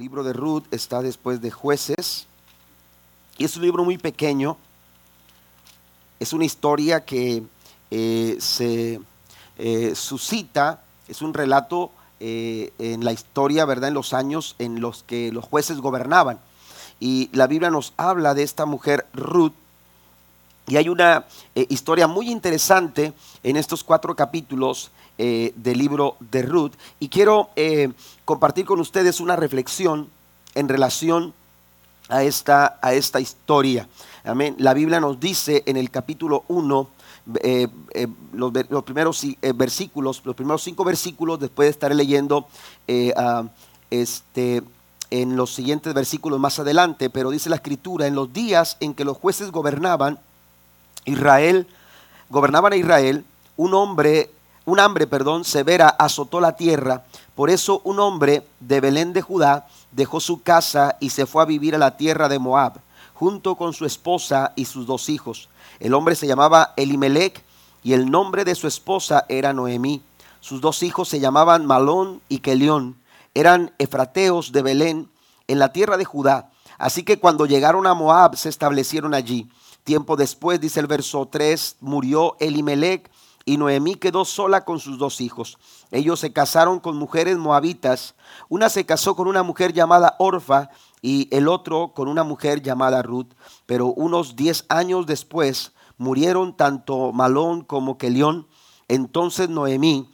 libro de Ruth está después de jueces. Y es un libro muy pequeño. Es una historia que eh, se eh, suscita, es un relato eh, en la historia, ¿verdad? En los años en los que los jueces gobernaban. Y la Biblia nos habla de esta mujer Ruth. Y hay una historia muy interesante en estos cuatro capítulos del libro de Ruth. Y quiero compartir con ustedes una reflexión en relación a esta, a esta historia. Amén. La Biblia nos dice en el capítulo 1, eh, eh, los, primeros eh, versículos, los primeros cinco versículos, después de estar leyendo este, en los siguientes versículos más adelante, pero dice la escritura, en los días en que los jueces gobernaban, Israel, gobernaban a Israel, un hombre, un hambre, perdón, severa azotó la tierra por eso un hombre de Belén de Judá dejó su casa y se fue a vivir a la tierra de Moab, junto con su esposa y sus dos hijos. El hombre se llamaba Elimelech y el nombre de su esposa era Noemí. Sus dos hijos se llamaban Malón y Kelión. Eran efrateos de Belén en la tierra de Judá. Así que cuando llegaron a Moab se establecieron allí. Tiempo después, dice el verso 3, murió Elimelech y Noemí quedó sola con sus dos hijos. Ellos se casaron con mujeres moabitas. Una se casó con una mujer llamada Orfa y el otro con una mujer llamada Ruth. Pero unos diez años después murieron tanto Malón como Kelión. Entonces Noemí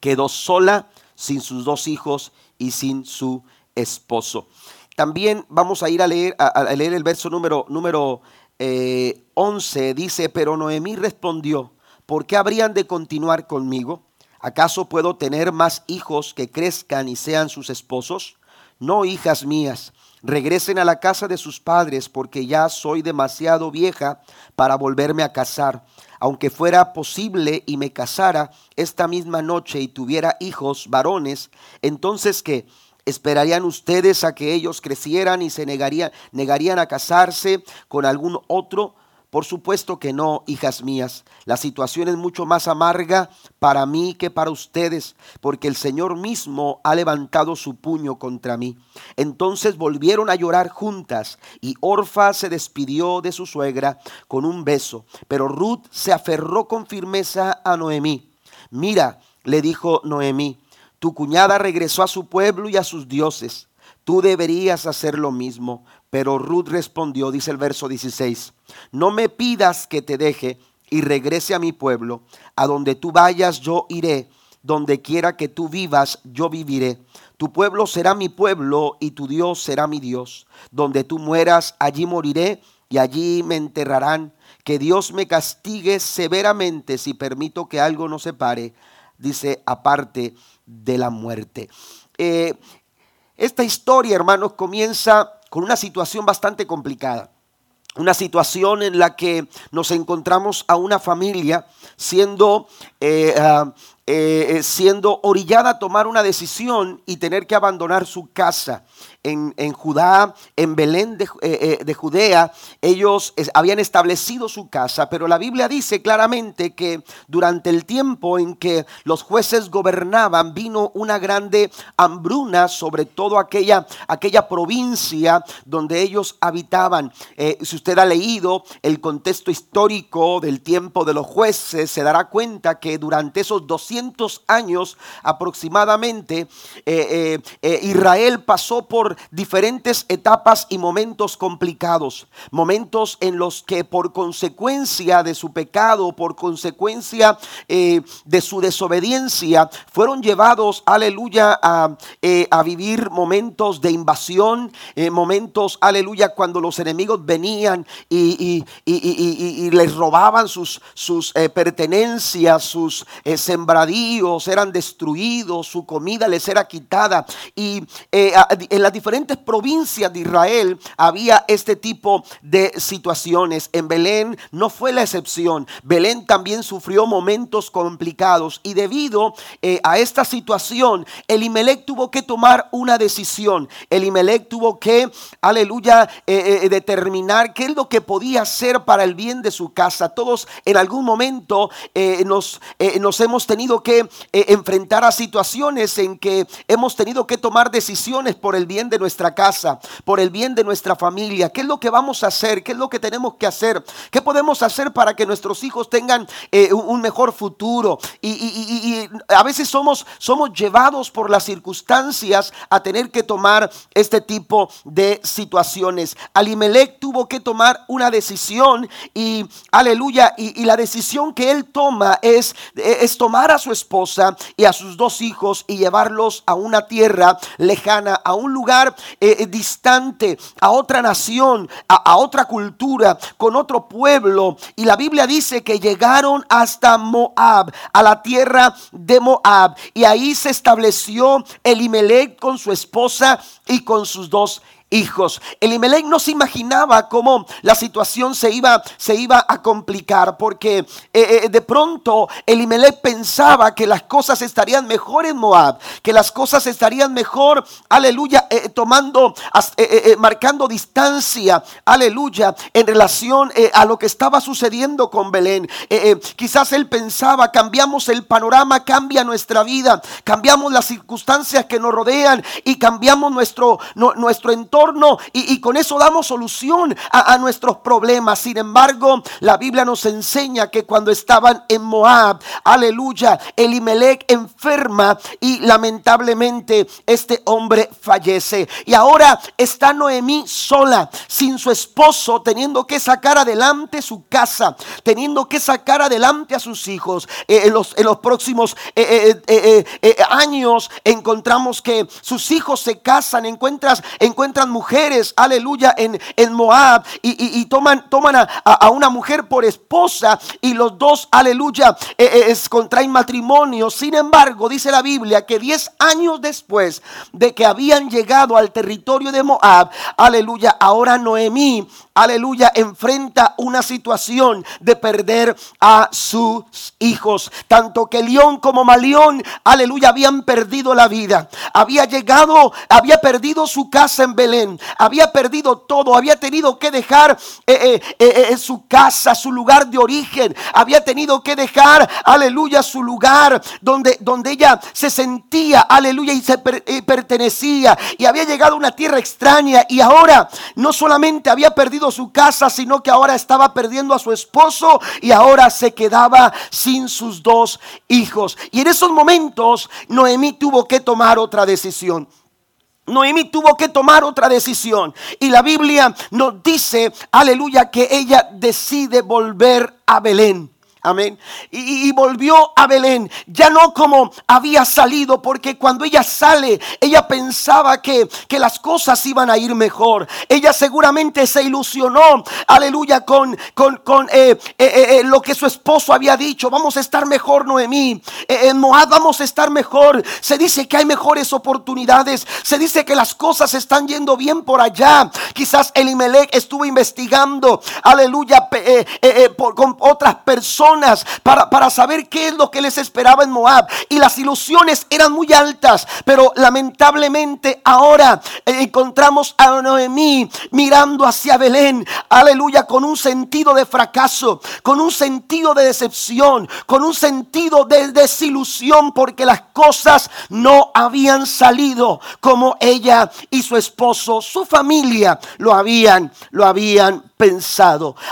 quedó sola sin sus dos hijos y sin su esposo. También vamos a ir a leer, a, leer el verso número, número 11. Eh, Dice, pero Noemí respondió, ¿por qué habrían de continuar conmigo? ¿Acaso puedo tener más hijos que crezcan y sean sus esposos? No, hijas mías, regresen a la casa de sus padres, porque ya soy demasiado vieja para volverme a casar. Aunque fuera posible y me casara esta misma noche y tuviera hijos varones, entonces que ¿Esperarían ustedes a que ellos crecieran y se negarían, negarían a casarse con algún otro? Por supuesto que no, hijas mías. La situación es mucho más amarga para mí que para ustedes, porque el Señor mismo ha levantado su puño contra mí. Entonces volvieron a llorar juntas y Orfa se despidió de su suegra con un beso, pero Ruth se aferró con firmeza a Noemí. Mira, le dijo Noemí, tu cuñada regresó a su pueblo y a sus dioses. Tú deberías hacer lo mismo. Pero Ruth respondió, dice el verso 16, no me pidas que te deje y regrese a mi pueblo. A donde tú vayas yo iré. Donde quiera que tú vivas yo viviré. Tu pueblo será mi pueblo y tu Dios será mi Dios. Donde tú mueras, allí moriré y allí me enterrarán. Que Dios me castigue severamente si permito que algo nos separe, dice, aparte de la muerte. Eh, esta historia, hermanos, comienza con una situación bastante complicada. Una situación en la que nos encontramos a una familia siendo eh, ah, eh, eh, siendo orillada a tomar una decisión y tener que abandonar su casa. En, Judá, en Belén de, eh, Judea, ellos habían establecido su casa, pero la Biblia dice claramente que durante el tiempo en que los jueces gobernaban, vino una grande hambruna sobre todo aquella, aquella provincia donde ellos habitaban. si usted ha leído el contexto histórico del tiempo de los jueces, se dará cuenta que durante esos 200 años aproximadamente, eh, eh, eh, Israel pasó por diferentes etapas y momentos complicados, momentos en los que por consecuencia de su pecado, por consecuencia de su desobediencia, fueron llevados, aleluya, a, vivir momentos de invasión, momentos, aleluya, cuando los enemigos venían y, les robaban sus, sus pertenencias, sus eran destruidos, su comida les era quitada. Y eh, en las diferentes provincias de Israel había este tipo de situaciones. En Belén no fue la excepción. Belén también sufrió momentos complicados y debido eh, a esta situación, Elimelech tuvo que tomar una decisión. Elimelech tuvo que, aleluya, eh, determinar qué es lo que podía hacer para el bien de su casa. Todos en algún momento nos, nos hemos tenido que eh, enfrentar a situaciones en que hemos tenido que tomar decisiones por el bien de nuestra casa, por el bien de nuestra familia. ¿Qué es lo que vamos a hacer? ¿Qué es lo que tenemos que hacer? ¿Qué podemos hacer para que nuestros hijos tengan eh, un mejor futuro? Y, a veces somos, somos llevados por las circunstancias a tener que tomar este tipo de situaciones. Alimelech tuvo que tomar una decisión y aleluya, y, la decisión que él toma es, es tomar a su esposa y a sus dos hijos y llevarlos a una tierra lejana, a un lugar eh, eh, distante, a otra nación, a, a otra cultura, con otro pueblo. Y la Biblia dice que llegaron hasta Moab, a la tierra de Moab. Y ahí se estableció Elimelech con su esposa y con sus dos hijos. Elimelech no se imaginaba cómo la situación se iba, se iba a complicar, porque eh, eh, de pronto Elimelech pensaba que las cosas estarían mejor en Moab, que las cosas estarían mejor, aleluya, eh, tomando, marcando distancia, aleluya, en relación a lo que estaba sucediendo con Belén. quizás él pensaba, cambiamos el panorama, cambia nuestra vida, cambiamos las circunstancias que nos rodean y cambiamos nuestro, nuestro entorno y, con eso damos solución a, nuestros problemas. Sin embargo, la Biblia nos enseña que cuando estaban en Moab, aleluya, Elimelech enferma y lamentablemente este hombre fallece. Y ahora está Noemí sola, sin su esposo, teniendo que sacar adelante su casa, teniendo que sacar adelante a sus hijos. Eh, en, los, próximos eh, eh, años encontramos que sus hijos se casan, encuentras, encuentran mujeres, aleluya, en, en Moab y, toman, toman a, una mujer por esposa y los dos, aleluya, eh, eh, contraen matrimonio. Sin embargo, dice la Biblia que diez años después de que habían llegado al territorio de Moab, aleluya, ahora Noemí, aleluya, enfrenta una situación de perder a sus hijos. Tanto que León como Malión, aleluya, habían perdido la vida. Había llegado, había perdido su casa en Belén. Había perdido todo, había tenido que dejar eh, eh, eh, su casa, su lugar de origen, había tenido que dejar, aleluya, su lugar donde, donde ella se sentía, aleluya, y se pertenecía, y había llegado a una tierra extraña, y ahora no solamente había perdido su casa, sino que ahora estaba perdiendo a su esposo, y ahora se quedaba sin sus dos hijos. Y en esos momentos Noemí tuvo que tomar otra decisión. Noemí tuvo que tomar otra decisión. Y la Biblia nos dice, aleluya, que ella decide volver a Belén. Amén. Y, volvió a Belén, ya no como había salido, porque cuando ella sale, ella pensaba que, que las cosas iban a ir mejor. Ella seguramente se ilusionó, aleluya, con, con, con eh, eh, eh, lo que su esposo había dicho. Vamos a estar mejor, Noemí. en Moab vamos a estar mejor. Se dice que hay mejores oportunidades. Se dice que las cosas están yendo bien por allá. Quizás Elimelech estuvo investigando, aleluya, con otras personas para, para saber qué es lo que les esperaba en Moab. Y las ilusiones eran muy altas, pero lamentablemente ahora encontramos a Noemí mirando hacia Belén, aleluya, con un sentido de fracaso, con un sentido de decepción, con un sentido de desilusión, porque las cosas no habían salido como ella y su esposo, su familia lo habían, lo habían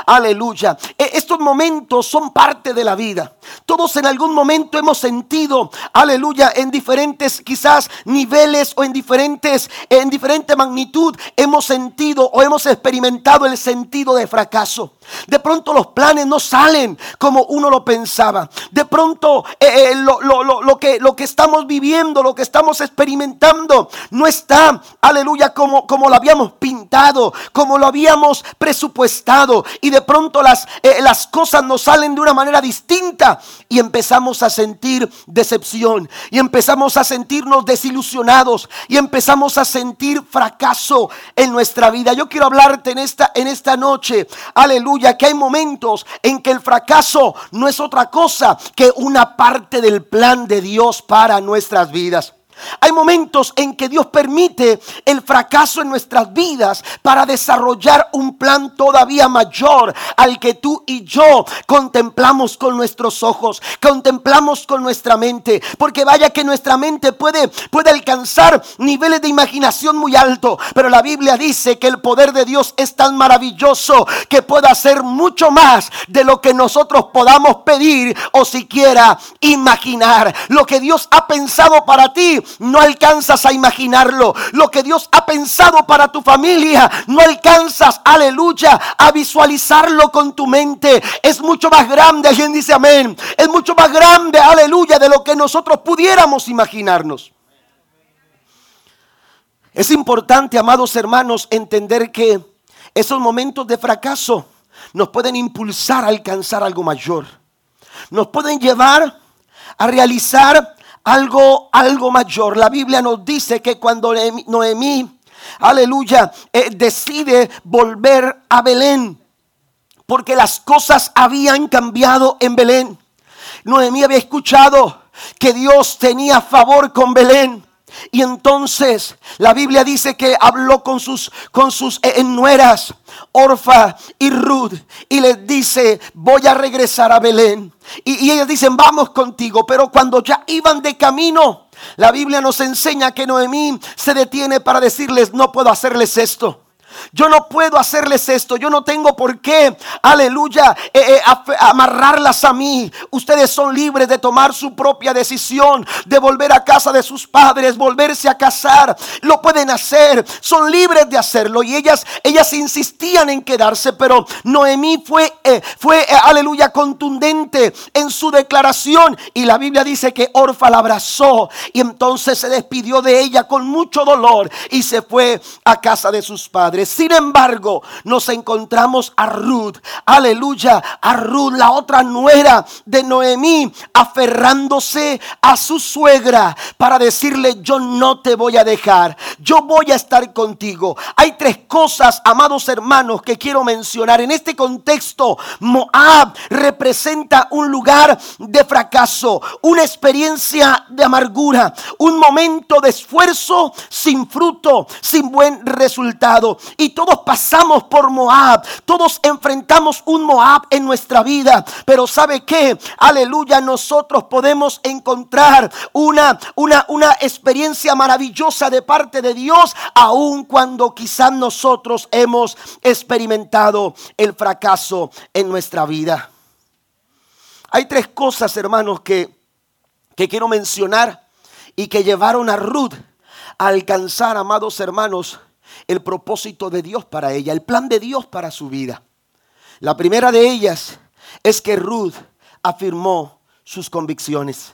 Aleluya. E, estos momentos son parte de la vida. Todos en algún momento hemos sentido, aleluya, en diferentes quizás niveles o en diferentes en diferente magnitud hemos sentido o hemos experimentado el sentido de fracaso. De pronto los planes no salen como uno lo pensaba. De pronto eh, eh, lo, que, lo que estamos viviendo, lo que estamos experimentando, no está, aleluya, como, como lo habíamos pintado, como lo habíamos presupuestado estado y de pronto las, eh, las cosas nos salen de una manera distinta y empezamos a sentir decepción y empezamos a sentirnos desilusionados y empezamos a sentir fracaso en nuestra vida. Yo quiero hablarte en esta, en esta noche, aleluya, que hay momentos en que el fracaso no es otra cosa que una parte del plan de Dios para nuestras vidas. Hay momentos en que Dios permite el fracaso en nuestras vidas para desarrollar un plan todavía mayor al que tú y yo contemplamos con nuestros ojos, contemplamos con nuestra mente. Porque vaya que nuestra mente puede, puede alcanzar niveles de imaginación muy alto, pero la Biblia dice que el poder de Dios es tan maravilloso que puede hacer mucho más de lo que nosotros podamos pedir o siquiera imaginar. Lo que Dios ha pensado para ti no alcanzas a imaginarlo. Lo que Dios ha pensado para tu familia, no alcanzas, aleluya, a visualizarlo con tu mente. Es mucho más grande, alguien dice amén. Es mucho más grande, aleluya, de lo que nosotros pudiéramos imaginarnos. Es importante, amados hermanos, entender que esos momentos de fracaso nos pueden impulsar a alcanzar algo mayor. Nos pueden llevar a realizar algo, algo mayor. La Biblia nos dice que cuando Noemí, aleluya, eh, decide volver a Belén, porque las cosas habían cambiado en Belén. Noemí había escuchado que Dios tenía favor con Belén. Y entonces la Biblia dice que habló con sus, con sus eh, nueras, Orfa y Ruth, y les dice, voy a regresar a Belén. Y, y ellas dicen, vamos contigo. Pero cuando ya iban de camino, la Biblia nos enseña que Noemí se detiene para decirles, no puedo hacerles esto. Yo no puedo hacerles esto. Yo no tengo por qué, aleluya, eh, eh, amarrarlas a mí. Ustedes son libres de tomar su propia decisión, de volver a casa de sus padres, volverse a casar. Lo pueden hacer. Son libres de hacerlo. Y ellas, ellas insistían en quedarse. Pero Noemí fue, eh, fue aleluya, contundente en su declaración. Y la Biblia dice que Orfa la abrazó. Y entonces se despidió de ella con mucho dolor. Y se fue a casa de sus padres. Sin embargo, nos encontramos a Ruth, aleluya, a Ruth, la otra nuera de Noemí, aferrándose a su suegra para decirle, yo no te voy a dejar, yo voy a estar contigo. Hay tres cosas, amados hermanos, que quiero mencionar. En este contexto, Moab representa un lugar de fracaso, una experiencia de amargura, un momento de esfuerzo sin fruto, sin buen resultado. Y todos pasamos por Moab. Todos enfrentamos un Moab en nuestra vida. Pero ¿sabe qué? Aleluya, nosotros podemos encontrar una, una, una experiencia maravillosa de parte de Dios, aun cuando quizás nosotros hemos experimentado el fracaso en nuestra vida. Hay tres cosas, hermanos, que, que quiero mencionar y que llevaron a Ruth a alcanzar, amados hermanos, el propósito de Dios para ella, el plan de Dios para su vida. La primera de ellas es que Ruth afirmó sus convicciones.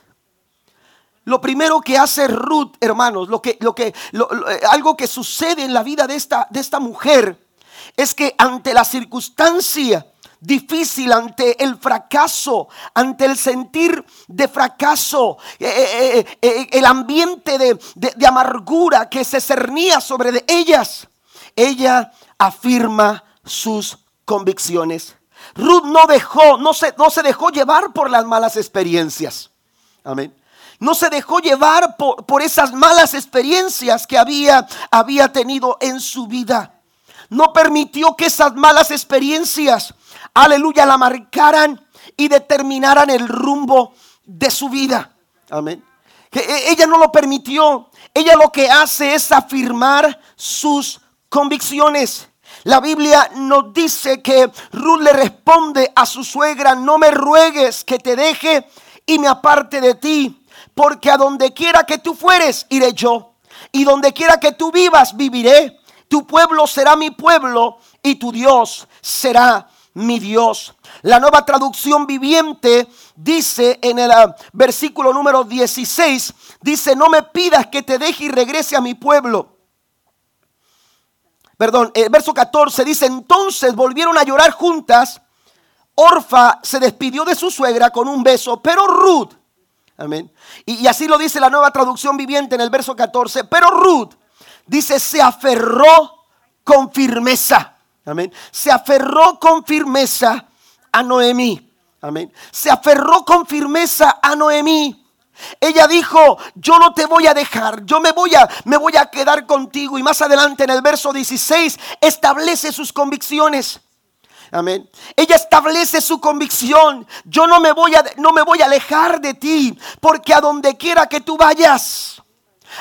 Lo primero que hace Ruth, hermanos, lo que, lo que, eh, algo que sucede en la vida de esta, de esta mujer es que ante la circunstancia difícil, ante el fracaso, ante el sentir de fracaso, eh, eh, eh, el ambiente de, de, amargura que se cernía sobre ellas, ella afirma sus convicciones. Ruth no dejó, no se, no se dejó llevar por las malas experiencias. Amén. No se dejó llevar por, por esas malas experiencias que había, había tenido en su vida. No permitió que esas malas experiencias aleluya, la marcaran y determinaran el rumbo de su vida. Amén. Que e, ella no lo permitió. Ella lo que hace es afirmar sus convicciones. La Biblia nos dice que Ruth le responde a su suegra, no me ruegues que te deje y me aparte de ti, porque a donde quiera que tú fueres, iré yo, y donde quiera que tú vivas, viviré. Tu pueblo será mi pueblo y tu Dios será mi Dios. La nueva traducción viviente dice en el ah, versículo número 16, dice, no me pidas que te deje y regrese a mi pueblo. Perdón, el verso 14 dice, entonces volvieron a llorar juntas. Orfa se despidió de su suegra con un beso, pero Ruth, amén. Y, y así lo dice la nueva traducción viviente en el verso 14, pero Ruth dice, se aferró con firmeza Amén. Se aferró con firmeza a Noemí. Amén. Se aferró con firmeza a Noemí. Ella dijo, yo no te voy a dejar, yo me voy a, me voy a quedar contigo. Y más adelante en el verso 16 establece sus convicciones. Amén. Ella establece su convicción. Yo no me voy a no me voy a alejar de ti, porque a donde quiera que tú vayas,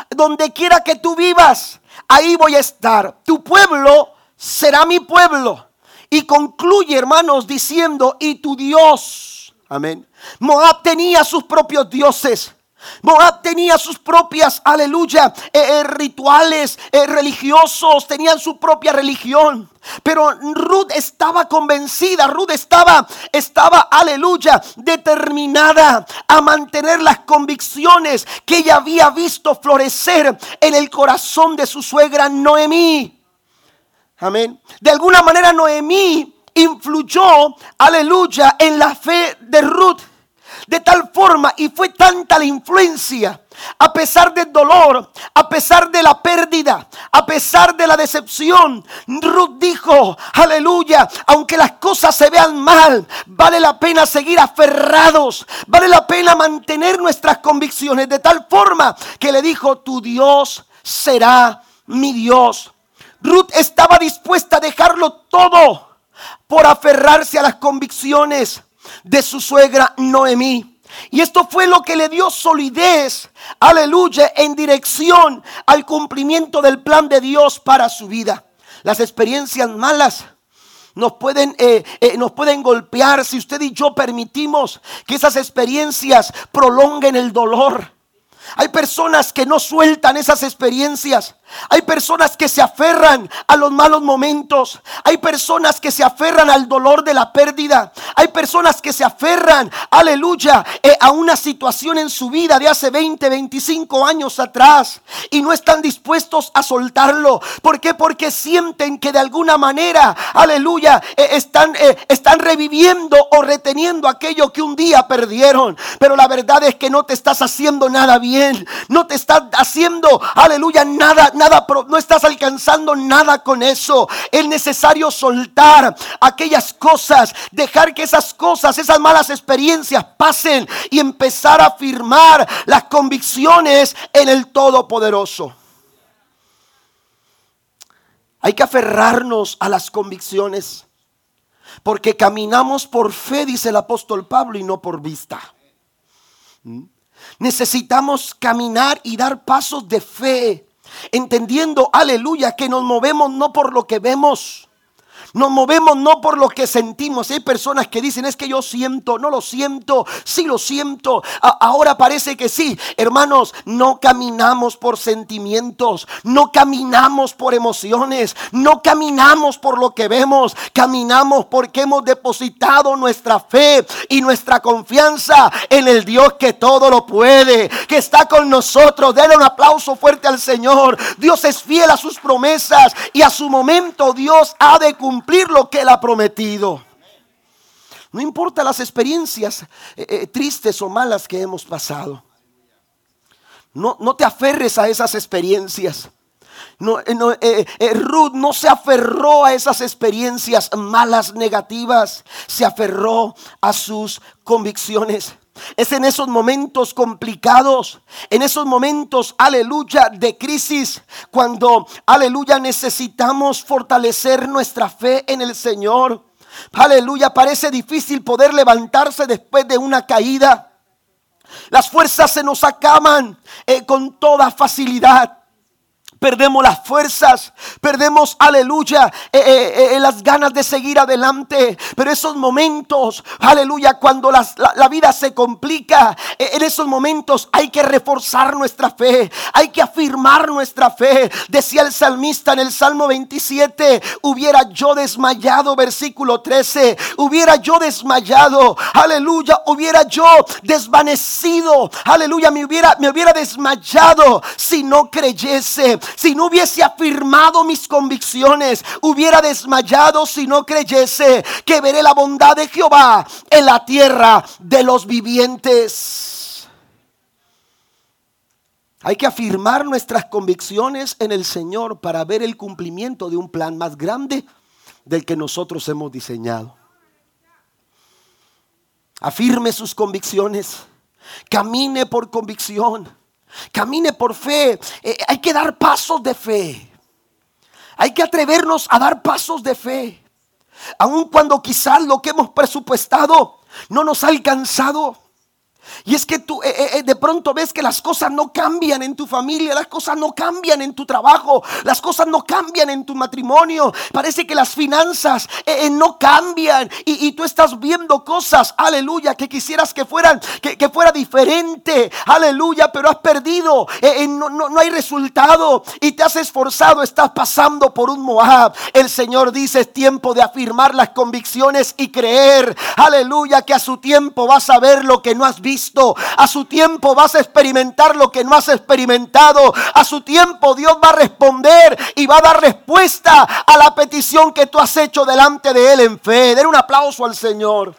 donde quiera que tú vivas, ahí voy a estar. Tu pueblo será mi pueblo. Y concluye, hermanos, diciendo, "Y tu Dios." Amén. Moab tenía sus propios dioses. Moab tenía sus propias, aleluya, eh, eh, rituales eh, religiosos, tenían su propia religión. Pero Ruth estaba convencida, Ruth estaba, estaba, aleluya, determinada a mantener las convicciones que ella había visto florecer en el corazón de su suegra Noemí. Amén. De alguna manera Noemí influyó, aleluya, en la fe de Ruth. De tal forma, y fue tanta la influencia, a pesar del dolor, a pesar de la pérdida, a pesar de la decepción, Ruth dijo, aleluya, aunque las cosas se vean mal, vale la pena seguir aferrados, vale la pena mantener nuestras convicciones de tal forma que le dijo, tu Dios será mi Dios. Ruth estaba dispuesta a dejarlo todo por aferrarse a las convicciones de su suegra Noemí. Y esto fue lo que le dio solidez, aleluya, en dirección al cumplimiento del plan de Dios para su vida. Las experiencias malas nos pueden, eh, eh, nos pueden golpear si usted y yo permitimos que esas experiencias prolonguen el dolor. Hay personas que no sueltan esas experiencias. Hay personas que se aferran a los malos momentos. Hay personas que se aferran al dolor de la pérdida. Hay personas que se aferran, aleluya, eh, a una situación en su vida de hace 20, 25 años atrás. Y no están dispuestos a soltarlo. ¿Por qué? Porque sienten que de alguna manera, aleluya, eh, están, eh, están reviviendo o reteniendo aquello que un día perdieron. Pero la verdad es que no te estás haciendo nada bien. No te estás haciendo, aleluya, nada nada, no estás alcanzando nada con eso. Es necesario soltar aquellas cosas, dejar que esas cosas, esas malas experiencias pasen y empezar a firmar las convicciones en el Todopoderoso. Hay que aferrarnos a las convicciones. Porque caminamos por fe, dice el apóstol Pablo, y no por vista. ¿Mm? Necesitamos caminar y dar pasos de fe entendiendo, aleluya, que nos movemos no por lo que vemos, nos movemos no por lo que sentimos. Hay personas que dicen, es que yo siento, no lo siento, sí lo siento. ahora parece que sí. Hermanos, no caminamos por sentimientos, no caminamos por emociones, no caminamos por lo que vemos, caminamos porque hemos depositado nuestra fe y nuestra confianza en el Dios que todo lo puede, que está con nosotros. Denle un aplauso fuerte al Señor. Dios es fiel a sus promesas y a su momento Dios ha de cumplir cumplir lo que Él ha prometido. No importa las experiencias eh, eh, tristes o malas que hemos pasado. No, no te aferres a esas experiencias. No, eh, Ruth no se aferró a esas experiencias malas, negativas. Se aferró a sus convicciones. Es en esos momentos complicados, en esos momentos, aleluya, de crisis, cuando, aleluya, necesitamos fortalecer nuestra fe en el Señor. Aleluya, parece difícil poder levantarse después de una caída. Las fuerzas se nos acaban eh, con toda facilidad perdemos las fuerzas, perdemos, aleluya, eh, eh, eh, las ganas de seguir adelante. Pero esos momentos, aleluya, cuando la, vida se complica, en esos momentos hay que reforzar nuestra fe, hay que afirmar nuestra fe. Decía el salmista en el Salmo 27, hubiera yo desmayado, versículo 13, hubiera yo desmayado, aleluya, hubiera yo desvanecido, aleluya, me hubiera, me hubiera desmayado si no creyese si no hubiese afirmado mis convicciones, hubiera desmayado si no creyese que veré la bondad de Jehová en la tierra de los vivientes. Hay que afirmar nuestras convicciones en el Señor para ver el cumplimiento de un plan más grande del que nosotros hemos diseñado. Afirme sus convicciones. camine por convicción, camine por fe. Eh, hay que dar pasos de fe. Hay que atrevernos a dar pasos de fe. Aun cuando quizás lo que hemos presupuestado no nos ha alcanzado. Y es que tú eh, eh, eh, de pronto ves que las cosas no cambian en tu familia, las cosas no cambian en tu trabajo, las cosas no cambian en tu matrimonio. Parece que las finanzas no cambian y, tú estás viendo cosas, aleluya, que quisieras que fueran, que, fuera diferente, aleluya, pero has perdido, no, no hay resultado y te has esforzado, estás pasando por un Moab. El Señor dice, es tiempo de afirmar las convicciones y creer, aleluya, que a su tiempo vas a ver lo que no has visto a su tiempo vas a experimentar lo que no has experimentado. A su tiempo Dios va a responder y va a dar respuesta a la petición que tú has hecho delante de Él en fe. Den un aplauso al Señor.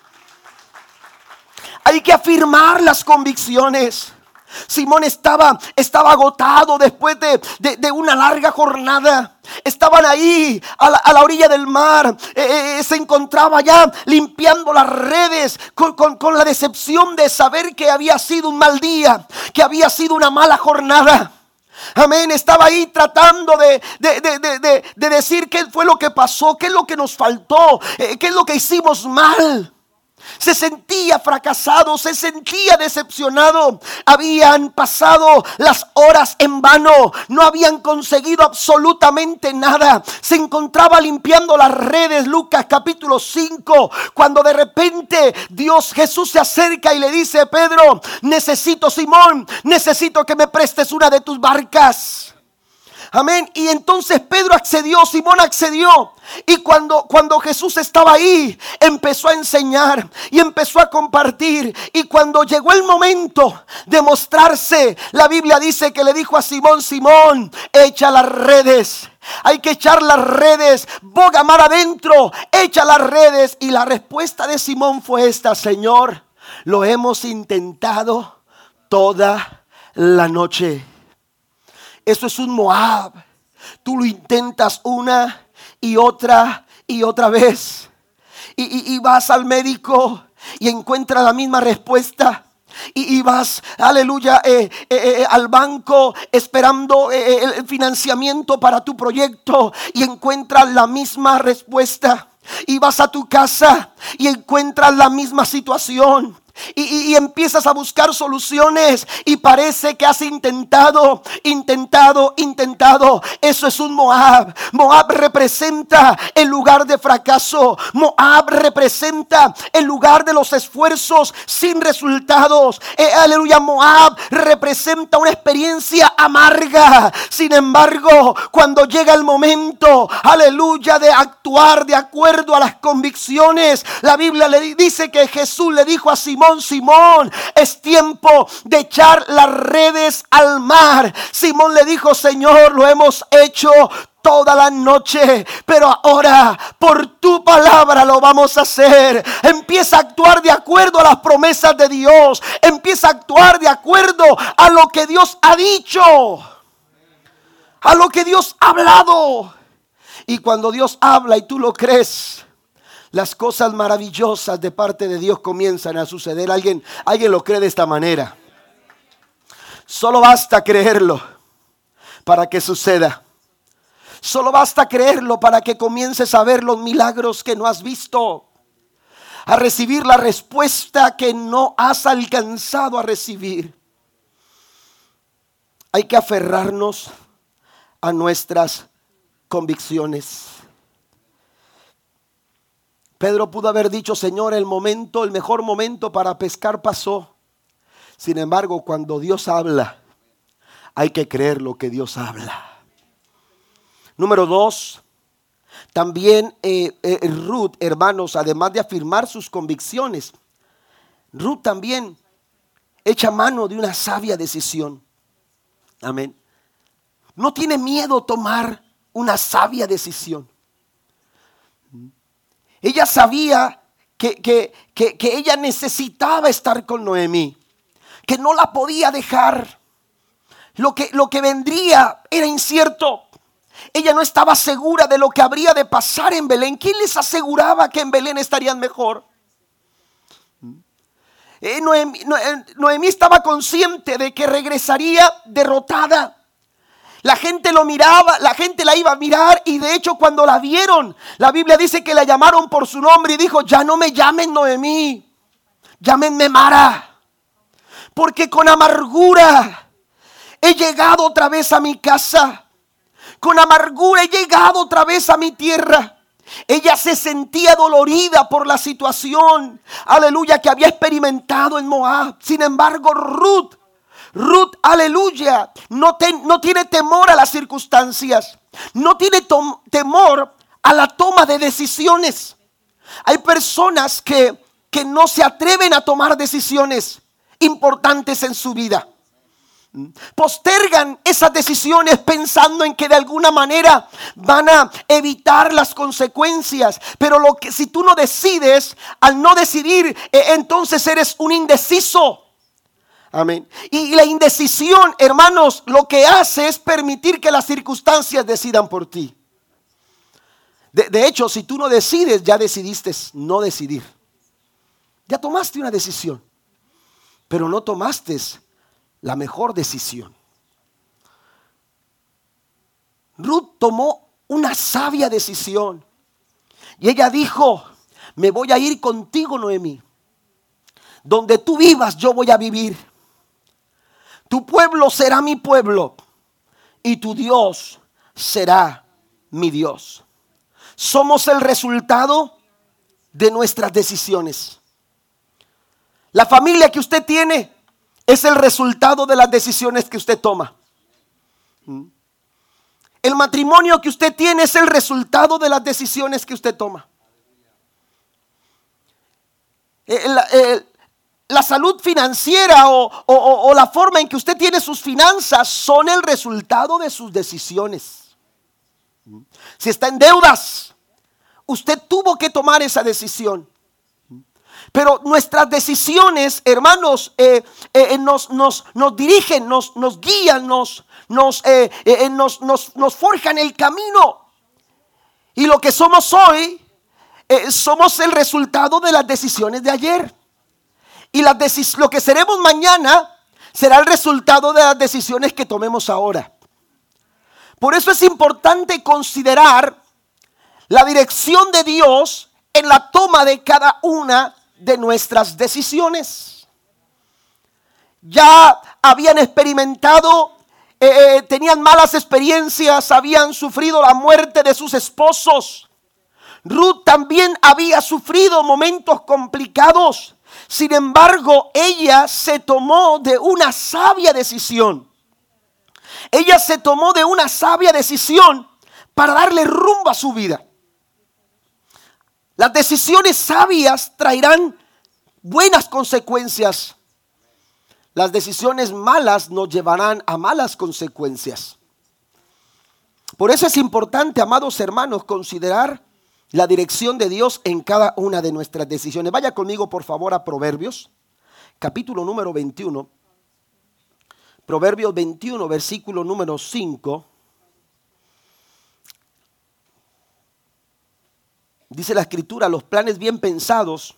Hay que afirmar las convicciones. Simón estaba, estaba agotado después de, una larga jornada. Estaban ahí a la, orilla del mar. Eh, eh, se encontraba ya limpiando las redes con, con la decepción de saber que había sido un mal día, que había sido una mala jornada. Amén, estaba ahí tratando de, de, decir qué fue lo que pasó, qué es lo que nos faltó, eh, qué es lo que hicimos mal se sentía fracasado, se sentía decepcionado. Habían pasado las horas en vano, no habían conseguido absolutamente nada. Se encontraba limpiando las redes, Lucas capítulo 5, cuando de repente Dios Jesús se acerca y le dice, Pedro, necesito Simón, necesito que me prestes una de tus barcas. Amén. Y entonces Pedro accedió, Simón accedió. Y cuando, cuando Jesús estaba ahí, empezó a enseñar y empezó a compartir. Y cuando llegó el momento de mostrarse, la Biblia dice que le dijo a Simón, Simón, echa las redes. Hay que echar las redes, boga mar adentro, echa las redes. Y la respuesta de Simón fue esta, Señor, lo hemos intentado toda la noche eso es un Moab. Tú lo intentas una y otra y otra vez. Y, vas al médico y encuentras la misma respuesta. Y, vas, aleluya, eh, eh, eh, al banco esperando el financiamiento para tu proyecto y encuentras la misma respuesta. Y vas a tu casa y encuentras la misma situación. Y, empiezas a buscar soluciones y parece que has intentado, intentado, intentado. Eso es un Moab. Moab representa el lugar de fracaso. Moab representa el lugar de los esfuerzos sin resultados. Eh, aleluya, Moab representa una experiencia amarga. Sin embargo, cuando llega el momento, aleluya, de actuar de acuerdo a las convicciones, la Biblia le dice que Jesús le dijo a Simón, Simón, es tiempo de echar las redes al mar. Simón le dijo, Señor, lo hemos hecho toda la noche, pero ahora por tu palabra lo vamos a hacer. Empieza a actuar de acuerdo a las promesas de Dios. Empieza a actuar de acuerdo a lo que Dios ha dicho. A lo que Dios ha hablado. Y cuando Dios habla y tú lo crees, las cosas maravillosas de parte de Dios comienzan a suceder. Alguien, alguien lo cree de esta manera. Solo basta creerlo para que suceda. Solo basta creerlo para que comiences a ver los milagros que no has visto. A recibir la respuesta que no has alcanzado a recibir. Hay que aferrarnos a nuestras convicciones. Pedro pudo haber dicho, Señor, el momento, el mejor momento para pescar pasó. Sin embargo, cuando Dios habla, hay que creer lo que Dios habla. Número dos, también eh, eh, Ruth, hermanos, además de afirmar sus convicciones, Ruth también echa mano de una sabia decisión. Amén. No tiene miedo tomar una sabia decisión. Ella sabía que, ella necesitaba estar con Noemí, que no la podía dejar. Lo que, lo que vendría era incierto. Ella no estaba segura de lo que habría de pasar en Belén. ¿Quién les aseguraba que en Belén estarían mejor? eh, Noemí, estaba consciente de que regresaría derrotada. La gente lo miraba, la gente la iba a mirar y de hecho cuando la vieron, la Biblia dice que la llamaron por su nombre y dijo, ya no me llamen Noemí, llámenme Mara, porque con amargura he llegado otra vez a mi casa, con amargura he llegado otra vez a mi tierra. Ella se sentía dolorida por la situación, aleluya, que había experimentado en Moab. Sin embargo, Ruth, Ruth, aleluya, no, tiene temor a las circunstancias, no tiene temor a la toma de decisiones. Hay personas que, que no se atreven a tomar decisiones importantes en su vida postergan esas decisiones pensando en que de alguna manera van a evitar las consecuencias. Pero lo que si tú no decides, al no decidir, eh, entonces eres un indeciso. Amén. Y la indecisión, hermanos, lo que hace es permitir que las circunstancias decidan por ti. De, de hecho, si tú no decides, ya decidiste no decidir. Ya tomaste una decisión, pero no tomaste la mejor decisión. Ruth tomó una sabia decisión. Y ella dijo, me voy a ir contigo, Noemi. Donde tú vivas, yo voy a vivir. Tu pueblo será mi pueblo y tu Dios será mi Dios. Somos el resultado de nuestras decisiones. La familia que usted tiene es el resultado de las decisiones que usted toma. El matrimonio que usted tiene es el resultado de las decisiones que usted toma. La, salud financiera o, la forma en que usted tiene sus finanzas son el resultado de sus decisiones. Si está en deudas, usted tuvo que tomar esa decisión. Pero nuestras decisiones, hermanos, eh, eh, nos, nos, dirigen, nos, nos guían, nos, nos, eh, nos, nos, forjan el camino. Y lo que somos hoy, somos el resultado de las decisiones de ayer. Y lo que seremos mañana será el resultado de las decisiones que tomemos ahora. Por eso es importante considerar la dirección de Dios en la toma de cada una de nuestras decisiones. Ya habían experimentado, eh, eh, tenían malas experiencias, habían sufrido la muerte de sus esposos. Ruth también había sufrido momentos complicados. Sin embargo, ella se tomó de una sabia decisión. Ella se tomó de una sabia decisión para darle rumbo a su vida. Las decisiones sabias traerán buenas consecuencias. Las decisiones malas nos llevarán a malas consecuencias. Por eso es importante, amados hermanos, considerar la dirección de Dios en cada una de nuestras decisiones. Vaya conmigo, por favor, a Proverbios, capítulo número 21. Proverbios 21, versículo número 5. Dice la escritura, los planes bien pensados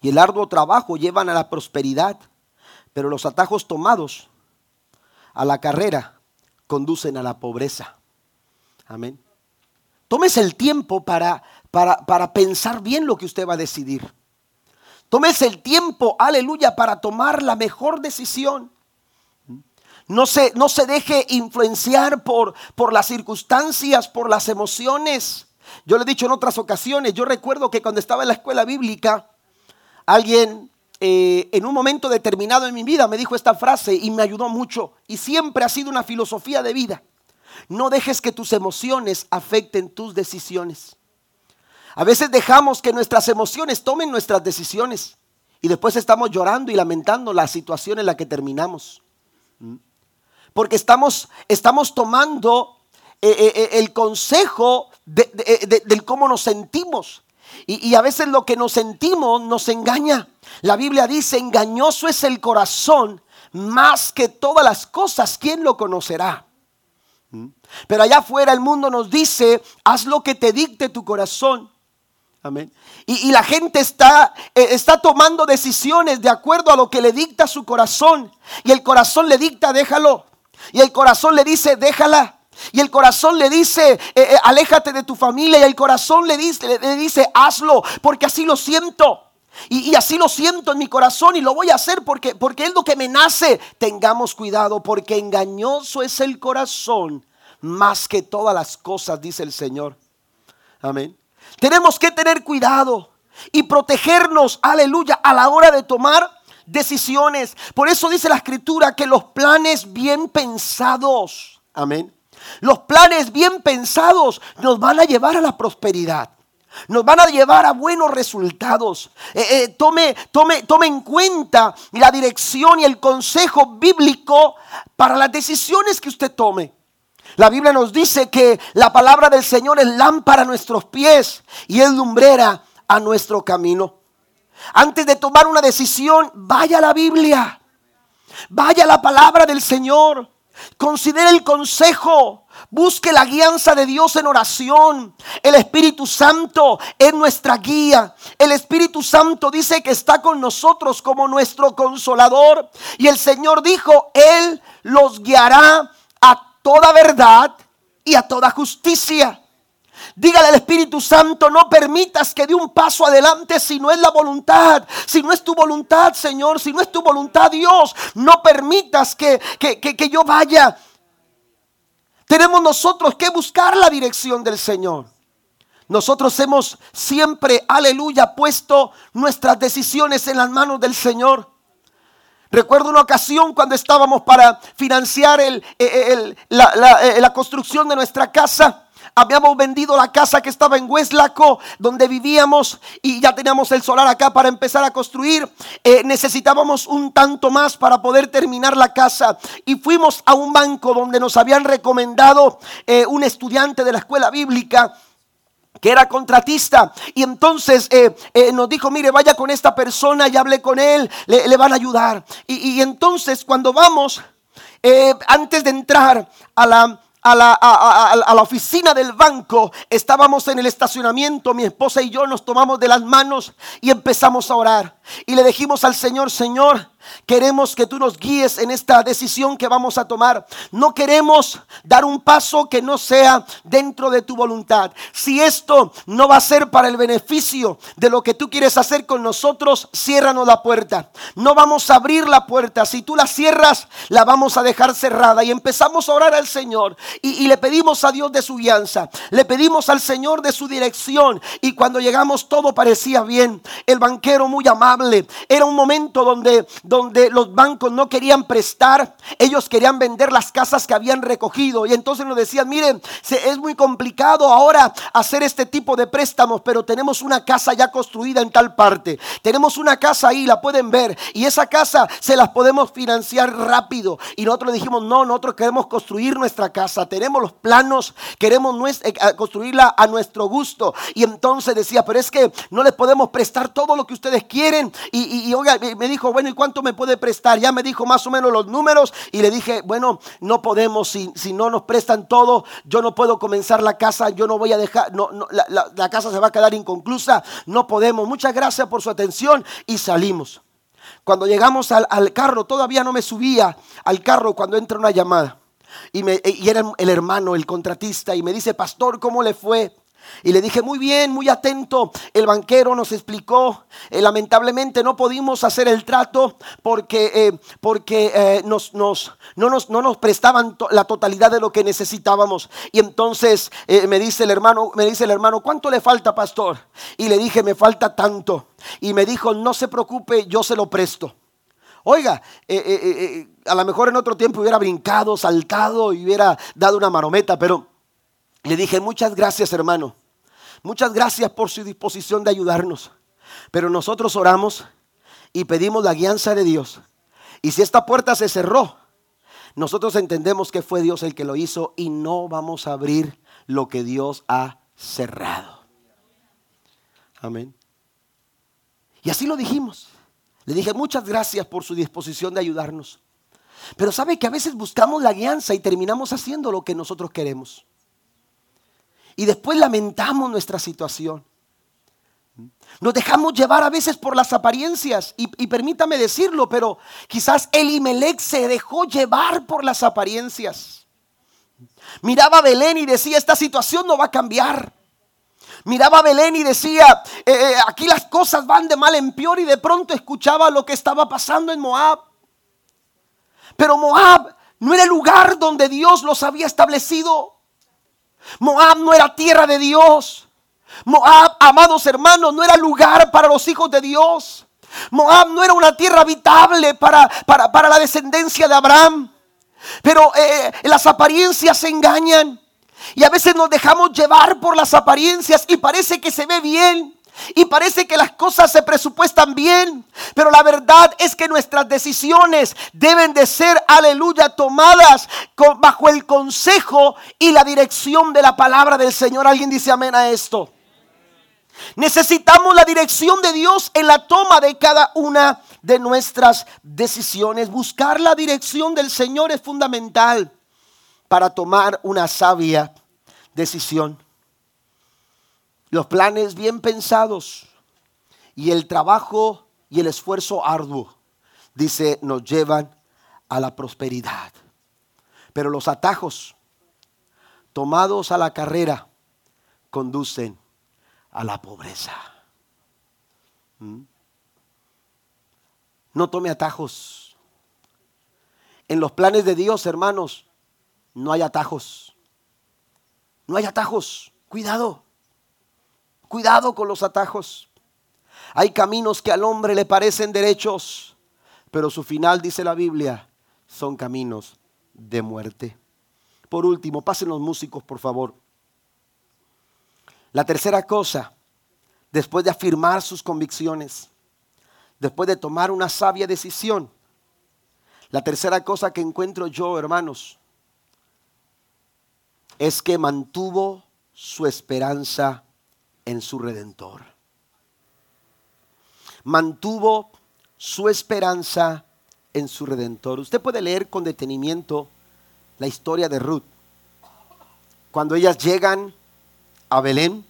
y el arduo trabajo llevan a la prosperidad, pero los atajos tomados a la carrera conducen a la pobreza. Amén. Tómese el tiempo para, para, para pensar bien lo que usted va a decidir. Tómese el tiempo, aleluya, para tomar la mejor decisión. No se, no se deje influenciar por, por las circunstancias, por las emociones. Yo le he dicho en otras ocasiones, yo recuerdo que cuando estaba en la escuela bíblica, alguien eh, en un momento determinado en mi vida me dijo esta frase y me ayudó mucho. Y siempre ha sido una filosofía de vida. No dejes que tus emociones afecten tus decisiones. A veces dejamos que nuestras emociones tomen nuestras decisiones y después estamos llorando y lamentando la situación en la que terminamos. ¿Mm? Porque estamos, estamos tomando eh, eh, el consejo de, cómo nos sentimos. Y, a veces lo que nos sentimos nos engaña. La Biblia dice, engañoso es el corazón más que todas las cosas. ¿Quién lo conocerá? ¿Mm? Pero allá afuera el mundo nos dice, haz lo que te dicte tu corazón. Amén. Y, la gente está, eh, está tomando decisiones de acuerdo a lo que le dicta su corazón. Y el corazón le dicta, déjalo. Y el corazón le dice, déjala. Y el corazón le dice, eh, eh, aléjate de tu familia. Y el corazón le dice, le, dice, hazlo, porque así lo siento. Y, así lo siento en mi corazón y lo voy a hacer porque, porque es lo que me nace. Tengamos cuidado porque engañoso es el corazón más que todas las cosas, dice el Señor. Amén. Tenemos que tener cuidado y protegernos, aleluya, a la hora de tomar decisiones. Por eso dice la escritura que los planes bien pensados, amén. Los planes bien pensados nos van a llevar a la prosperidad. Nos van a llevar a buenos resultados. Eh, eh, tome, tome, tome en cuenta la dirección y el consejo bíblico para las decisiones que usted tome. La Biblia nos dice que la palabra del Señor es lámpara a nuestros pies y es lumbrera a nuestro camino. Antes de tomar una decisión, vaya a la Biblia. Vaya a la palabra del Señor. Considere el consejo. Busque la guianza de Dios en oración. El Espíritu Santo es nuestra guía. El Espíritu Santo dice que está con nosotros como nuestro consolador. Y el Señor dijo, Él los guiará a toda verdad y a toda justicia. Dígale al Espíritu Santo, no permitas que dé un paso adelante si no es la voluntad, si no es tu voluntad, Señor, si no es tu voluntad, Dios, no permitas que, que, que yo vaya. Tenemos nosotros que buscar la dirección del Señor. Nosotros hemos siempre, aleluya, puesto nuestras decisiones en las manos del Señor. Recuerdo una ocasión cuando estábamos para financiar el, eh, la, construcción de nuestra casa. Habíamos vendido la casa que estaba en Hueslaco, donde vivíamos, y ya teníamos el solar acá para empezar a construir. Eh, necesitábamos un tanto más para poder terminar la casa. Y fuimos a un banco donde nos habían recomendado eh, un estudiante de la escuela bíblica que era contratista. Y entonces eh, nos dijo, mire, vaya con esta persona y hable con él, le, van a ayudar. Y, entonces cuando vamos, antes de entrar a la... A la, a la, oficina del banco, estábamos en el estacionamiento, mi esposa y yo nos tomamos de las manos y empezamos a orar. Y le dijimos al Señor, Señor, Queremos que tú nos guíes en esta decisión que vamos a tomar. No queremos dar un paso que no sea dentro de tu voluntad. Si esto no va a ser para el beneficio de lo que tú quieres hacer con nosotros, ciérranos la puerta. No vamos a abrir la puerta. Si tú la cierras, la vamos a dejar cerrada. Y empezamos a orar al Señor. Y, le pedimos a Dios de su guianza. Le pedimos al Señor de su dirección. Y cuando llegamos todo parecía bien. El banquero muy amable. Era un momento donde donde los bancos no querían prestar, ellos querían vender las casas que habían recogido. Y entonces nos decían, miren, es muy complicado ahora hacer este tipo de préstamos, pero tenemos una casa ya construida en tal parte. Tenemos una casa ahí, la pueden ver. Y esa casa se las podemos financiar rápido. Y nosotros dijimos, no, nosotros queremos construir nuestra casa. Tenemos los planos, queremos eh, construirla a nuestro gusto. Y entonces decía, pero es que no les podemos prestar todo lo que ustedes quieren. Y, y, oiga, me dijo, bueno, ¿y cuánto me puede prestar? Ya me dijo más o menos los números y le dije, bueno, no podemos, si, si no nos prestan todo, yo no puedo comenzar la casa, yo no voy a dejar, no, la, casa se va a quedar inconclusa, no podemos. Muchas gracias por su atención y salimos. Cuando llegamos al, al carro, todavía no me subía al carro cuando entra una llamada. Y, me, y era el hermano, el contratista, y me dice, pastor, ¿cómo le fue? Y le dije, muy bien, muy atento. El banquero nos explicó, eh, lamentablemente no pudimos hacer el trato porque, eh, porque eh, nos, no, nos, no nos prestaban la totalidad de lo que necesitábamos. Y entonces me dice el hermano, me dice el hermano, ¿cuánto le falta, pastor? Y le dije, me falta tanto. Y me dijo, no se preocupe, yo se lo presto. Oiga, a lo mejor en otro tiempo hubiera brincado, saltado y hubiera dado una marometa, pero le dije, muchas gracias hermano, muchas gracias por su disposición de ayudarnos. Pero nosotros oramos y pedimos la guianza de Dios. Y si esta puerta se cerró, nosotros entendemos que fue Dios el que lo hizo y no vamos a abrir lo que Dios ha cerrado. Amén. Y así lo dijimos. Le dije muchas gracias por su disposición de ayudarnos. Pero sabe que a veces buscamos la guianza y terminamos haciendo lo que nosotros queremos y después lamentamos nuestra situación. Nos dejamos llevar a veces por las apariencias y, permítame decirlo, pero quizás Elimelech se dejó llevar por las apariencias. Miraba a Belén y decía, esta situación no va a cambiar. Miraba a Belén y decía, eh, eh, aquí las cosas van de mal en peor y de pronto escuchaba lo que estaba pasando en Moab. Pero Moab no era el lugar donde Dios los había establecido. Moab no era tierra de Dios. Moab, amados hermanos, no era lugar para los hijos de Dios. Moab no era una tierra habitable para, para, la descendencia de Abraham. Pero eh, las apariencias se engañan. Y a veces nos dejamos llevar por las apariencias y parece que se ve bien. Y parece que las cosas se presupuestan bien, pero la verdad es que nuestras decisiones deben de ser, aleluya, tomadas bajo el consejo y la dirección de la palabra del Señor. ¿Alguien dice amén a esto? Necesitamos la dirección de Dios en la toma de cada una de nuestras decisiones. Buscar la dirección del Señor es fundamental para tomar una sabia decisión. Los planes bien pensados y el trabajo y el esfuerzo arduo, dice, nos llevan a la prosperidad. Pero los atajos tomados a la carrera conducen a la pobreza. ¿Mm? No tome atajos. En los planes de Dios, hermanos, no hay atajos. No hay atajos. Cuidado. Cuidado con los atajos. Hay caminos que al hombre le parecen derechos, pero su final, dice la Biblia, son caminos de muerte. Por último, pasen los músicos, por favor. La tercera cosa, después de afirmar sus convicciones, después de tomar una sabia decisión, la tercera cosa que encuentro yo, hermanos, es que mantuvo su esperanza en su redentor. Mantuvo su esperanza en su redentor. Usted puede leer con detenimiento la historia de Ruth. Cuando ellas llegan a Belén,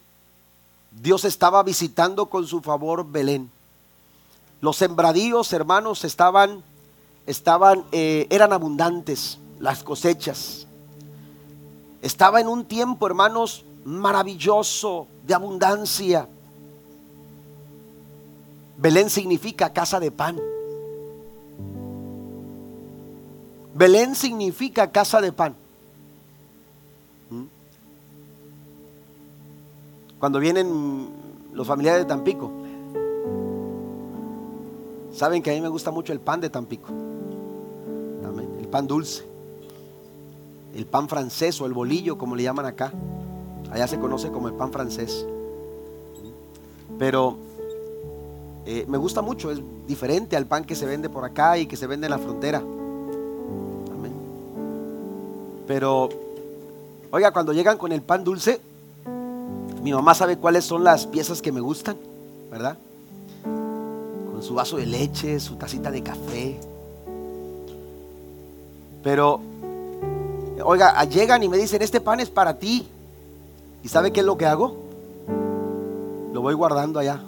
Dios estaba visitando con su favor Belén. Los sembradíos, hermanos, estaban, estaban, eh, eran abundantes, las cosechas. Estaba en un tiempo, hermanos, maravilloso, de abundancia. Belén significa casa de pan. Belén significa casa de pan. ¿Mm? Cuando vienen los familiares de Tampico, saben que a mí me gusta mucho el pan de Tampico. El pan dulce el pan francés o el bolillo, como le llaman acá. Allá se conoce como el pan francés. Pero eh, me gusta mucho, es diferente al pan que se vende por acá y que se vende en la frontera. Amén. Pero, oiga, cuando llegan con el pan dulce, mi mamá sabe cuáles son las piezas que me gustan, ¿verdad? Con su vaso de leche, su tacita de café. Pero Oiga, llegan y me dicen, este pan es para ti. ¿Y sabe qué es lo que hago? Lo voy guardando allá.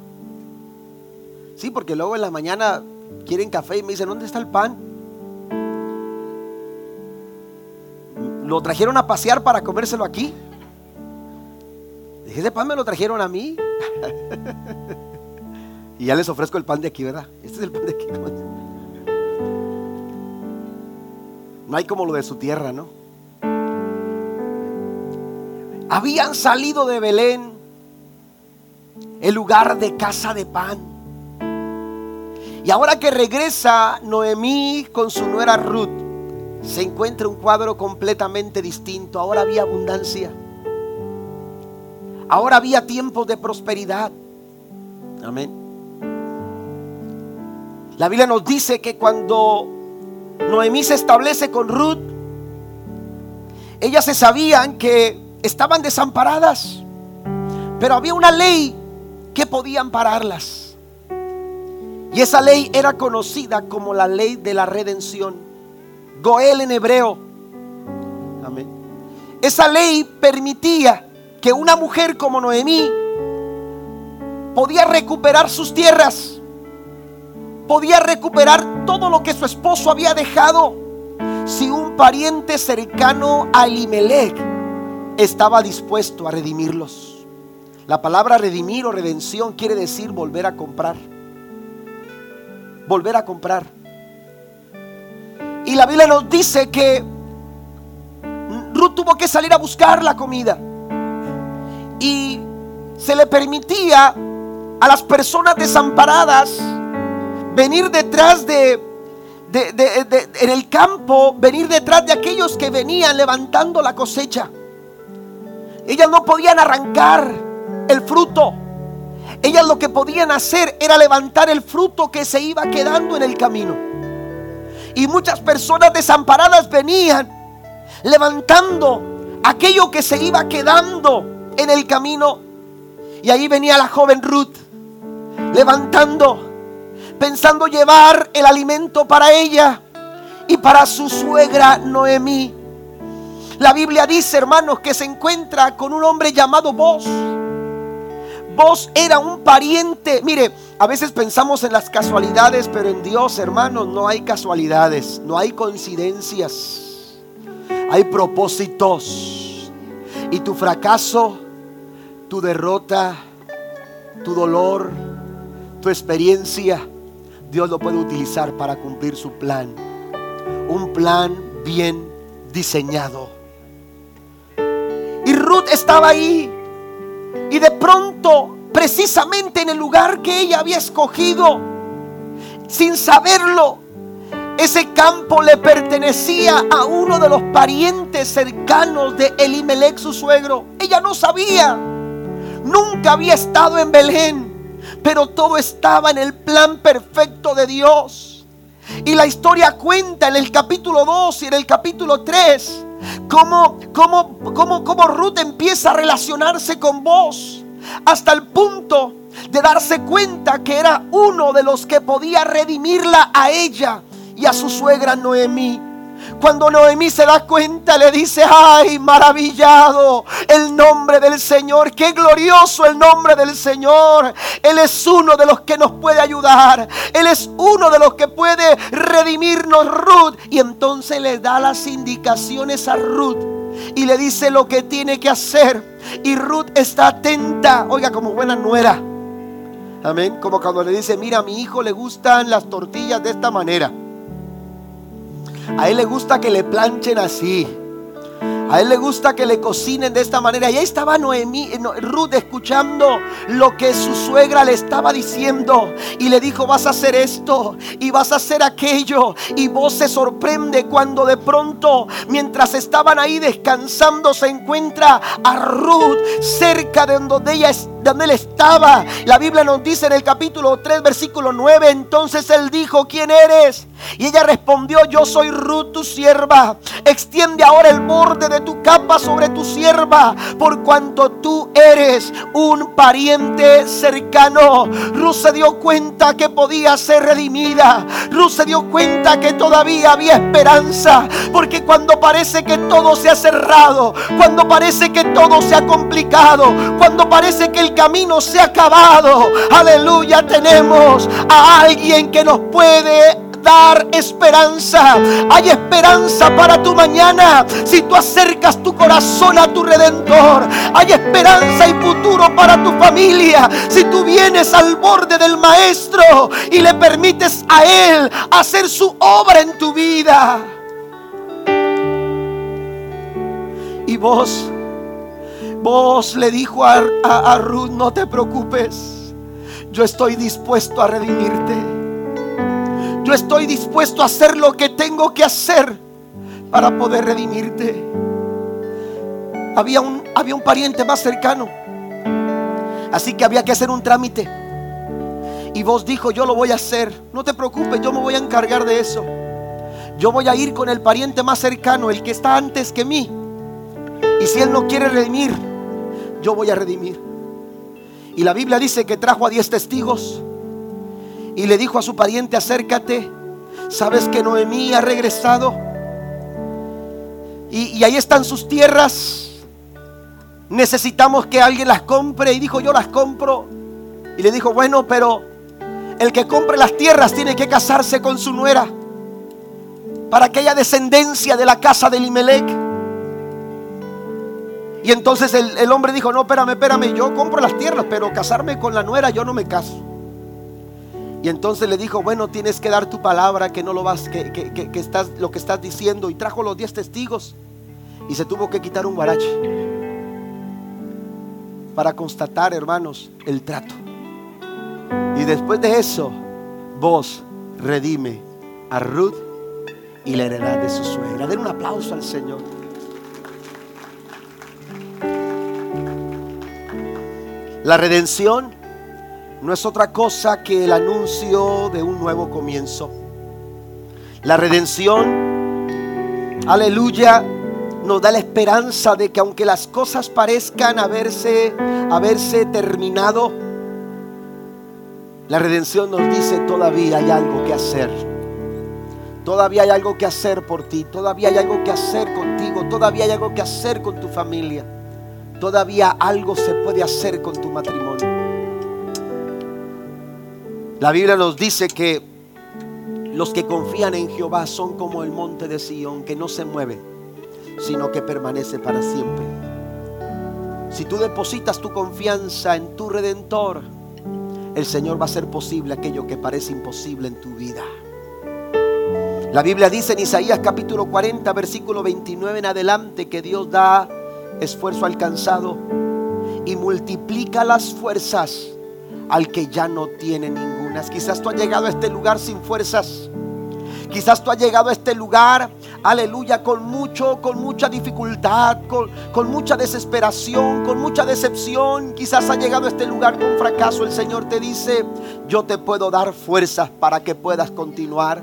Sí, porque luego en la mañana quieren café y me dicen, ¿dónde está el pan? Lo trajeron a pasear para comérselo aquí. Dije, ese pan me lo trajeron a mí. y ya les ofrezco el pan de aquí, ¿verdad? Este es el pan de aquí. No hay como lo de su tierra, ¿no? Habían salido de Belén, el lugar de casa de pan. Y ahora que regresa Noemí con su nuera Ruth, se encuentra un cuadro completamente distinto. Ahora había abundancia. Ahora había tiempos de prosperidad. Amén. La Biblia nos dice que cuando Noemí se establece con Ruth, ellas se sabían que estaban desamparadas, pero había una ley que podía ampararlas. Y esa ley era conocida como la ley de la redención. Goel en hebreo. Amén. Esa ley permitía que una mujer como Noemí podía recuperar sus tierras, podía recuperar todo lo que su esposo había dejado si un pariente cercano a Elimelech estaba dispuesto a redimirlos. La palabra redimir o redención quiere decir volver a comprar. Volver a comprar. Y la Biblia nos dice que Ruth tuvo que salir a buscar la comida. Y se le permitía a las personas desamparadas venir detrás de, en el campo, venir detrás de aquellos que venían levantando la cosecha. Ellas no podían arrancar el fruto. Ellas lo que podían hacer era levantar el fruto que se iba quedando en el camino. Y muchas personas desamparadas venían levantando aquello que se iba quedando en el camino. Y ahí venía la joven Ruth, levantando, pensando llevar el alimento para ella y para su suegra Noemí. La Biblia dice, hermanos, que se encuentra con un hombre llamado Vos. Vos era un pariente. Mire, a veces pensamos en las casualidades, pero en Dios, hermanos, no hay casualidades, no hay coincidencias. Hay propósitos. Y tu fracaso, tu derrota, tu dolor, tu experiencia, Dios lo puede utilizar para cumplir su plan. Un plan bien diseñado. Estaba ahí. Y de pronto, precisamente en el lugar que ella había escogido, sin saberlo, ese campo le pertenecía a uno de los parientes cercanos de Elimelech, su suegro. Ella no sabía. Nunca había estado en Belén. Pero todo estaba en el plan perfecto de Dios. Y la historia cuenta en el capítulo 2 y en el capítulo 3 cómo, cómo, cómo, cómo Ruth empieza a relacionarse con vos. Hasta el punto de darse cuenta que era uno de los que podía redimirla a ella y a su suegra Noemí. Cuando Noemí se da cuenta, le dice, ay, maravillado el nombre del Señor, qué glorioso el nombre del Señor. Él es uno de los que nos puede ayudar. Él es uno de los que puede redimirnos, Ruth. Y entonces le da las indicaciones a Ruth y le dice lo que tiene que hacer. Y Ruth está atenta, oiga, como buena nuera. Amén, como cuando le dice, mira, a mi hijo le gustan las tortillas de esta manera. A él le gusta que le planchen así. A él le gusta que le cocinen de esta manera. Y ahí estaba Noemí, Ruth escuchando lo que su suegra le estaba diciendo. Y le dijo, vas a hacer esto y vas a hacer aquello. Y vos se sorprende cuando de pronto, mientras estaban ahí descansando, se encuentra a Ruth cerca de donde ella donde él estaba. La Biblia nos dice en el capítulo 3, versículo 9. Entonces él dijo, ¿quién eres? Y ella respondió, yo soy Ruth, tu sierva. Extiende ahora el borde de tu capa sobre tu sierva, por cuanto tú eres un pariente cercano. Ruth se dio cuenta que podía ser redimida. Ruth se dio cuenta que todavía había esperanza, porque cuando parece que todo se ha cerrado, cuando parece que todo se ha complicado, cuando parece que el camino se ha acabado, aleluya, tenemos a alguien que nos puede dar esperanza. Hay esperanza para tu mañana si tú acercas tu corazón a tu redentor. Hay esperanza y futuro para tu familia si tú vienes al borde del maestro y le permites a él hacer su obra en tu vida. Y vos, vos le dijo a, a Ruth, no te preocupes, yo estoy dispuesto a redimirte. Yo estoy dispuesto a hacer lo que tengo que hacer para poder redimirte. Había un, había un pariente más cercano. Así que había que hacer un trámite. Y vos dijo, yo lo voy a hacer. No te preocupes, yo me voy a encargar de eso. Yo voy a ir con el pariente más cercano, el que está antes que mí. Y si él no quiere redimir, yo voy a redimir. Y la Biblia dice que trajo a diez testigos y le dijo a su pariente, acércate, sabes que Noemí ha regresado y, ahí están sus tierras, necesitamos que alguien las compre y dijo, yo las compro. Y le dijo, bueno, pero el que compre las tierras tiene que casarse con su nuera para que haya descendencia de la casa de Limelec. Y entonces el, el, hombre dijo, no, espérame, espérame, yo compro las tierras, pero casarme con la nuera yo no me caso. Y entonces le dijo, bueno, tienes que dar tu palabra, que no lo vas, que, que, que, estás, lo que estás diciendo. Y trajo los diez testigos. Y se tuvo que quitar un guarache. Para constatar, hermanos, el trato. Y después de eso, vos redime a Ruth y la heredad de su suegra. Den un aplauso al Señor. La redención no es otra cosa que el anuncio de un nuevo comienzo. La redención, aleluya, nos da la esperanza de que aunque las cosas parezcan haberse, haberse terminado, la redención nos dice todavía hay algo que hacer. Todavía hay algo que hacer por ti, todavía hay algo que hacer contigo, todavía hay algo que hacer con tu familia, todavía algo se puede hacer con tu matrimonio. La Biblia nos dice que los que confían en Jehová son como el monte de Sión, que no se mueve, sino que permanece para siempre. Si tú depositas tu confianza en tu redentor, el Señor va a hacer posible aquello que parece imposible en tu vida. La Biblia dice en Isaías capítulo 40, versículo 29 en adelante, que Dios da esfuerzo alcanzado y multiplica las fuerzas al que ya no tiene ninguna. Quizás tú has llegado a este lugar sin fuerzas. Quizás tú has llegado a este lugar, aleluya, con mucho, con mucha dificultad, con, con, mucha desesperación, con mucha decepción. Quizás has llegado a este lugar con fracaso. El Señor te dice, yo te puedo dar fuerzas para que puedas continuar.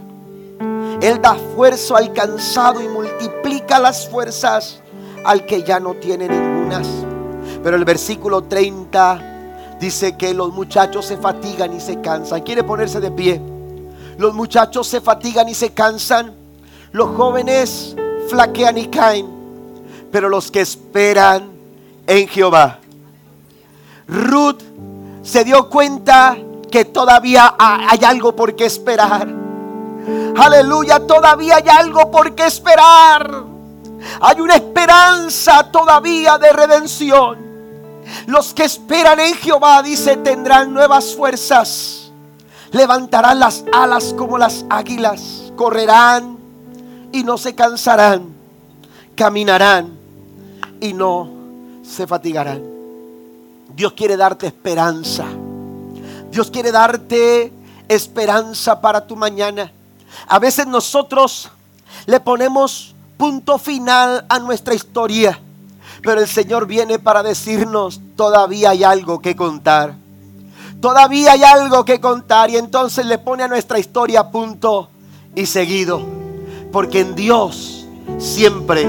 Él da fuerza al cansado y multiplica las fuerzas al que ya no tiene ningunas. Pero el versículo 30 Dice que los muchachos se fatigan y se cansan. Quiere ponerse de pie. Los muchachos se fatigan y se cansan. Los jóvenes flaquean y caen. Pero los que esperan en Jehová. Ruth se dio cuenta que todavía hay algo por qué esperar. Aleluya, todavía hay algo por qué esperar. Hay una esperanza todavía de redención. Los que esperan en Jehová, dice, tendrán nuevas fuerzas. Levantarán las alas como las águilas. Correrán y no se cansarán. Caminarán y no se fatigarán. Dios quiere darte esperanza. Dios quiere darte esperanza para tu mañana. A veces nosotros le ponemos punto final a nuestra historia. Pero el Señor viene para decirnos, todavía hay algo que contar. Todavía hay algo que contar. Y entonces le pone a nuestra historia punto y seguido. Porque en Dios siempre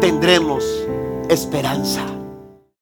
tendremos esperanza.